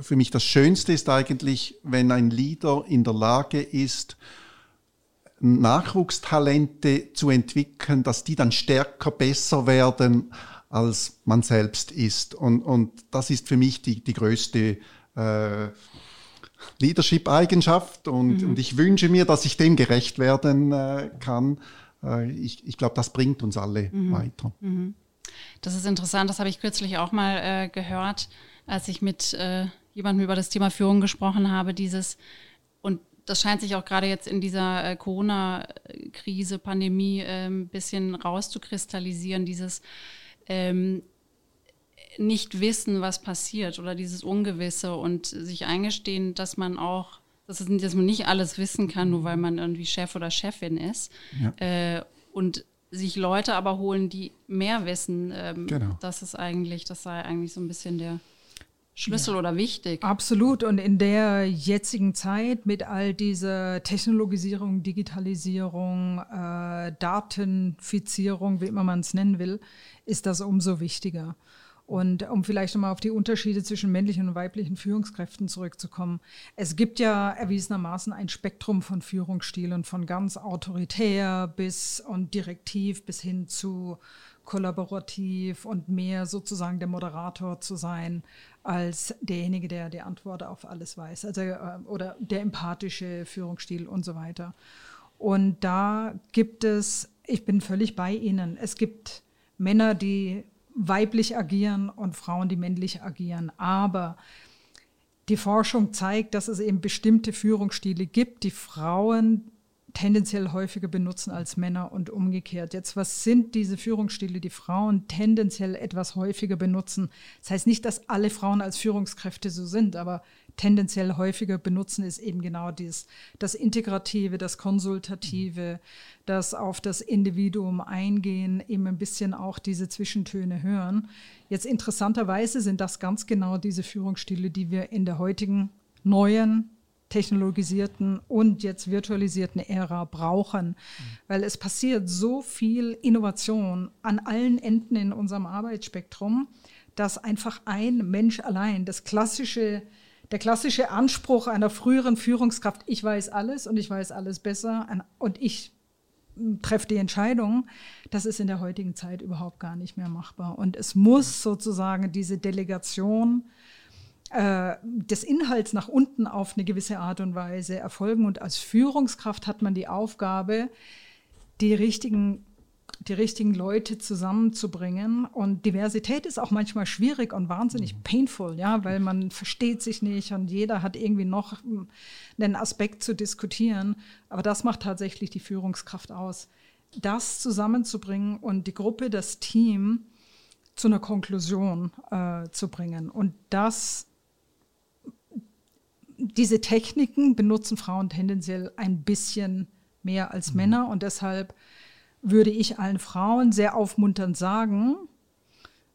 für mich das Schönste ist eigentlich, wenn ein Leader in der Lage ist, Nachwuchstalente zu entwickeln, dass die dann stärker, besser werden als man selbst ist. Und, und das ist für mich die, die größte äh, Leadership-Eigenschaft und, mhm. und ich wünsche mir, dass ich dem gerecht werden äh, kann. Äh, ich ich glaube, das bringt uns alle mhm. weiter. Mhm. Das ist interessant, das habe ich kürzlich auch mal äh, gehört, als ich mit äh, jemandem über das Thema Führung gesprochen habe, dieses und das scheint sich auch gerade jetzt in dieser äh, Corona-Krise, Pandemie ein bisschen rauszukristallisieren, dieses ähm, nicht wissen, was passiert oder dieses Ungewisse und sich eingestehen, dass man auch dass, es, dass man nicht alles wissen kann, nur weil man irgendwie Chef oder Chefin ist. Ja. Äh, und sich Leute aber holen, die mehr wissen. Ähm, genau. Das ist eigentlich, das sei eigentlich so ein bisschen der Schlüssel ja. oder wichtig. Absolut. Und in der jetzigen Zeit mit all dieser Technologisierung, Digitalisierung, äh, Datenfizierung, wie immer man es nennen will, ist das umso wichtiger. Und um vielleicht nochmal auf die Unterschiede zwischen männlichen und weiblichen Führungskräften zurückzukommen. Es gibt ja erwiesenermaßen ein Spektrum von Führungsstilen, von ganz autoritär bis und direktiv bis hin zu kollaborativ und mehr sozusagen der Moderator zu sein als derjenige, der die Antwort auf alles weiß, also äh, oder der empathische Führungsstil und so weiter. Und da gibt es, ich bin völlig bei Ihnen, es gibt Männer, die weiblich agieren und Frauen, die männlich agieren. Aber die Forschung zeigt, dass es eben bestimmte Führungsstile gibt, die Frauen tendenziell häufiger benutzen als Männer und umgekehrt. Jetzt, was sind diese Führungsstile, die Frauen tendenziell etwas häufiger benutzen? Das heißt nicht, dass alle Frauen als Führungskräfte so sind, aber tendenziell häufiger benutzen ist eben genau dies, das Integrative, das Konsultative, das auf das Individuum eingehen, eben ein bisschen auch diese Zwischentöne hören. Jetzt interessanterweise sind das ganz genau diese Führungsstile, die wir in der heutigen neuen technologisierten und jetzt virtualisierten Ära brauchen, mhm. weil es passiert so viel Innovation an allen Enden in unserem Arbeitsspektrum, dass einfach ein Mensch allein, das klassische, der klassische Anspruch einer früheren Führungskraft, ich weiß alles und ich weiß alles besser und ich hm, treffe die Entscheidung, das ist in der heutigen Zeit überhaupt gar nicht mehr machbar. Und es muss sozusagen diese Delegation äh, des Inhalts nach unten auf eine gewisse Art und Weise erfolgen. Und als Führungskraft hat man die Aufgabe, die richtigen, die richtigen Leute zusammenzubringen. Und Diversität ist auch manchmal schwierig und wahnsinnig mhm. painful, ja, weil man versteht sich nicht und jeder hat irgendwie noch einen Aspekt zu diskutieren. Aber das macht tatsächlich die Führungskraft aus. Das zusammenzubringen und die Gruppe, das Team zu einer Konklusion äh, zu bringen. Und das diese Techniken benutzen Frauen tendenziell ein bisschen mehr als mhm. Männer und deshalb würde ich allen Frauen sehr aufmunternd sagen,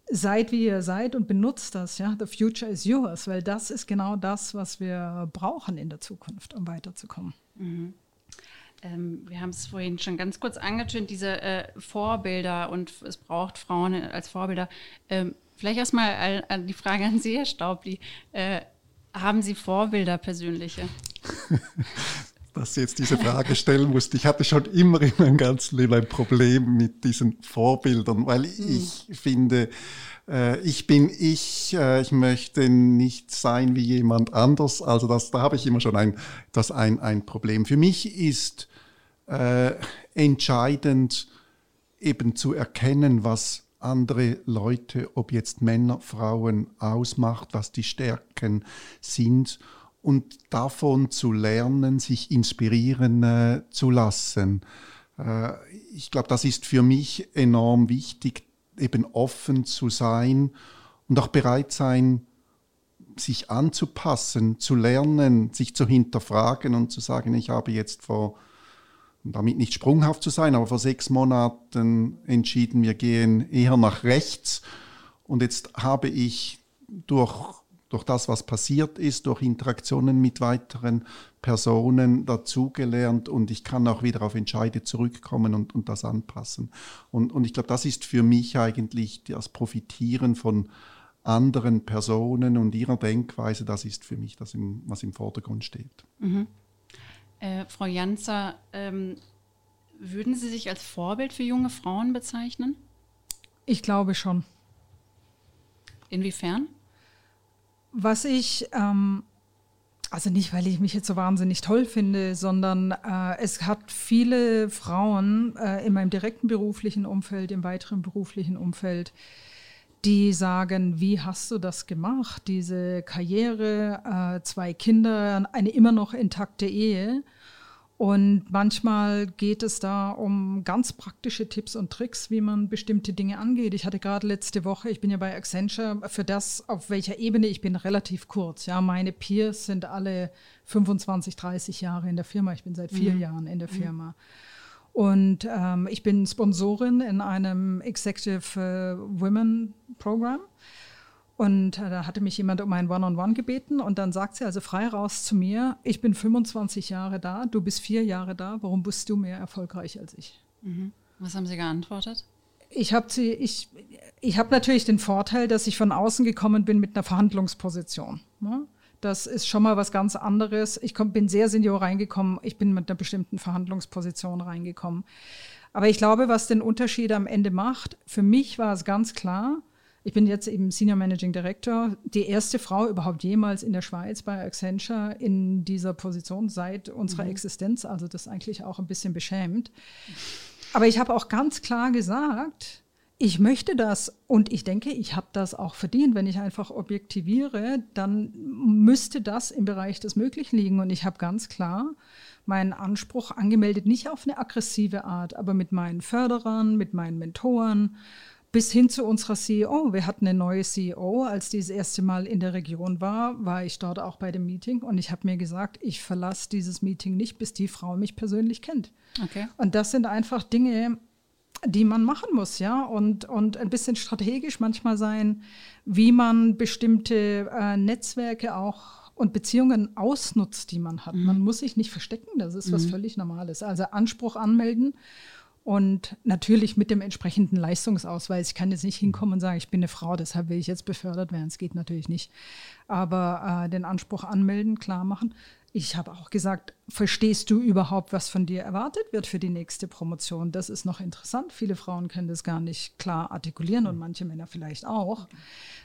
seid wie ihr seid und benutzt das, ja. The future is yours, weil das ist genau das, was wir brauchen in der Zukunft, um weiterzukommen. Mhm. Ähm, wir haben es vorhin schon ganz kurz angetönt, diese äh, Vorbilder und es braucht Frauen als Vorbilder. Ähm, vielleicht erstmal die Frage an Sie, Herr Staubli. Äh, haben Sie Vorbilder persönliche? *laughs* Dass Sie jetzt diese Frage stellen musste. Ich hatte schon immer in meinem ganzen Leben ein Problem mit diesen Vorbildern, weil hm. ich finde, äh, ich bin ich, äh, ich möchte nicht sein wie jemand anders. Also das, da habe ich immer schon ein, das ein, ein Problem. Für mich ist äh, entscheidend eben zu erkennen, was andere Leute, ob jetzt Männer, Frauen ausmacht, was die Stärken sind und davon zu lernen, sich inspirieren äh, zu lassen. Äh, ich glaube, das ist für mich enorm wichtig, eben offen zu sein und auch bereit sein, sich anzupassen, zu lernen, sich zu hinterfragen und zu sagen, ich habe jetzt vor damit nicht sprunghaft zu sein, aber vor sechs Monaten entschieden, wir gehen eher nach rechts. Und jetzt habe ich durch, durch das, was passiert ist, durch Interaktionen mit weiteren Personen dazugelernt und ich kann auch wieder auf Entscheide zurückkommen und, und das anpassen. Und, und ich glaube, das ist für mich eigentlich das Profitieren von anderen Personen und ihrer Denkweise, das ist für mich das, im, was im Vordergrund steht. Mhm. Äh, Frau Janzer, ähm, würden Sie sich als Vorbild für junge Frauen bezeichnen? Ich glaube schon. Inwiefern? Was ich, ähm, also nicht, weil ich mich jetzt so wahnsinnig toll finde, sondern äh, es hat viele Frauen äh, in meinem direkten beruflichen Umfeld, im weiteren beruflichen Umfeld, die sagen, wie hast du das gemacht? Diese Karriere, äh, zwei Kinder, eine immer noch intakte Ehe Und manchmal geht es da um ganz praktische Tipps und Tricks, wie man bestimmte Dinge angeht. Ich hatte gerade letzte Woche, ich bin ja bei Accenture, für das, auf welcher Ebene ich bin, relativ kurz. Ja, meine Peers sind alle 25, 30 Jahre in der Firma. Ich bin seit vier mhm. Jahren in der mhm. Firma. Mhm. Und ähm, ich bin Sponsorin in einem Executive äh, Women Program. Und äh, da hatte mich jemand um ein One-on-One -on -One gebeten und dann sagt sie also frei raus zu mir, ich bin 25 Jahre da, du bist vier Jahre da, warum bist du mehr erfolgreich als ich? Mhm. Was haben Sie geantwortet? Ich habe ich, ich hab natürlich den Vorteil, dass ich von außen gekommen bin mit einer Verhandlungsposition. Ne? Das ist schon mal was ganz anderes. Ich komm, bin sehr senior reingekommen, ich bin mit einer bestimmten Verhandlungsposition reingekommen. Aber ich glaube, was den Unterschied am Ende macht, für mich war es ganz klar, ich bin jetzt eben Senior Managing Director, die erste Frau überhaupt jemals in der Schweiz bei Accenture in dieser Position seit unserer mhm. Existenz. Also das ist eigentlich auch ein bisschen beschämend. Aber ich habe auch ganz klar gesagt, ich möchte das und ich denke, ich habe das auch verdient. Wenn ich einfach objektiviere, dann müsste das im Bereich des Möglichen liegen. Und ich habe ganz klar meinen Anspruch angemeldet, nicht auf eine aggressive Art, aber mit meinen Förderern, mit meinen Mentoren bis hin zu unserer CEO. Wir hatten eine neue CEO. Als die das erste Mal in der Region war, war ich dort auch bei dem Meeting und ich habe mir gesagt, ich verlasse dieses Meeting nicht, bis die Frau mich persönlich kennt. Okay. Und das sind einfach Dinge, die man machen muss, ja, und, und ein bisschen strategisch manchmal sein, wie man bestimmte äh, Netzwerke auch und Beziehungen ausnutzt, die man hat. Mhm. Man muss sich nicht verstecken, das ist mhm. was völlig Normales. Also Anspruch anmelden und natürlich mit dem entsprechenden Leistungsausweis. Ich kann jetzt nicht hinkommen und sagen, ich bin eine Frau, deshalb will ich jetzt befördert werden. Es geht natürlich nicht. Aber äh, den Anspruch anmelden, klar machen. Ich habe auch gesagt, verstehst du überhaupt, was von dir erwartet wird für die nächste Promotion? Das ist noch interessant. Viele Frauen können das gar nicht klar artikulieren und manche Männer vielleicht auch.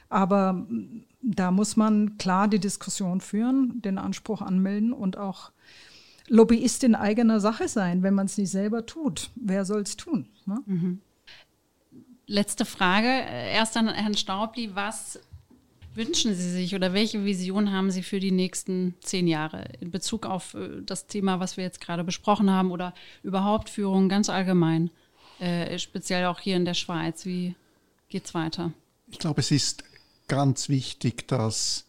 Aber mm, da muss man klar die Diskussion führen, den Anspruch anmelden und auch Lobbyist in eigener Sache sein, wenn man es nicht selber tut. Wer soll es tun? Ne? Mhm. Letzte Frage, erst an Herrn Staubli. Was wünschen Sie sich oder welche Vision haben Sie für die nächsten zehn Jahre in Bezug auf äh, das Thema, was wir jetzt gerade besprochen haben oder überhaupt Führung ganz allgemein, äh, speziell auch hier in der Schweiz? Wie geht es weiter? Ich glaube, es ist ganz wichtig, dass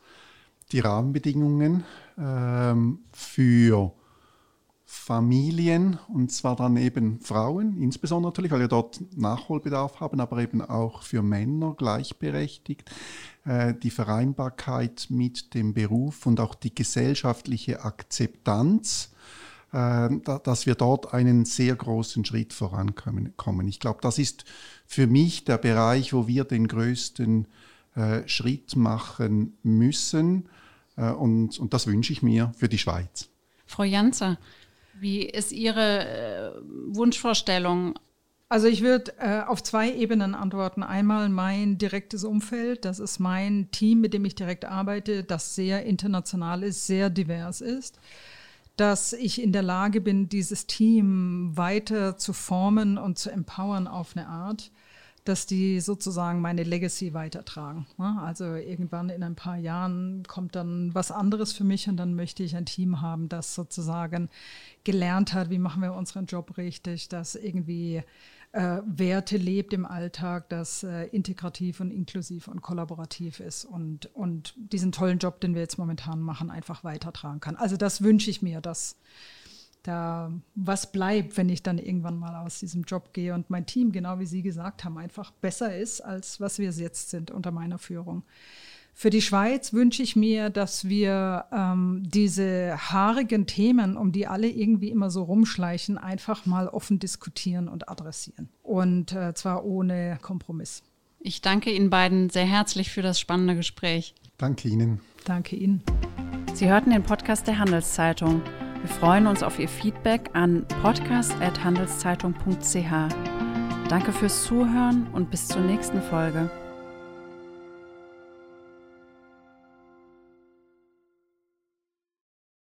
die Rahmenbedingungen ähm, für Familien, und zwar dann eben Frauen, insbesondere natürlich, weil wir dort Nachholbedarf haben, aber eben auch für Männer gleichberechtigt, äh, die Vereinbarkeit mit dem Beruf und auch die gesellschaftliche Akzeptanz, äh, dass wir dort einen sehr großen Schritt vorankommen. Ich glaube, das ist für mich der Bereich, wo wir den größten äh, Schritt machen müssen. Und, und das wünsche ich mir für die Schweiz. Frau Janzer, wie ist Ihre äh, Wunschvorstellung? Also ich würde äh, auf zwei Ebenen antworten. Einmal mein direktes Umfeld, das ist mein Team, mit dem ich direkt arbeite, das sehr international ist, sehr divers ist. Dass ich in der Lage bin, dieses Team weiter zu formen und zu empowern auf eine Art, dass die sozusagen meine Legacy weitertragen. Ne? Also irgendwann in ein paar Jahren kommt dann was anderes für mich und dann möchte ich ein Team haben, das sozusagen gelernt hat, wie machen wir unseren Job richtig, das irgendwie äh, Werte lebt im Alltag, das äh, integrativ und inklusiv und kollaborativ ist und, und diesen tollen Job, den wir jetzt momentan machen, einfach weitertragen kann. Also das wünsche ich mir, dass da was bleibt, wenn ich dann irgendwann mal aus diesem Job gehe und mein Team, genau wie Sie gesagt haben, einfach besser ist, als was wir jetzt sind unter meiner Führung. Für die Schweiz wünsche ich mir, dass wir ähm, diese haarigen Themen, um die alle irgendwie immer so rumschleichen, einfach mal offen diskutieren und adressieren. Und äh, zwar ohne Kompromiss. Ich danke Ihnen beiden sehr herzlich für das spannende Gespräch. Danke Ihnen. Danke Ihnen. Sie hörten den Podcast der Handelszeitung. Wir freuen uns auf Ihr Feedback an podcast.handelszeitung.ch. Danke fürs Zuhören und bis zur nächsten Folge.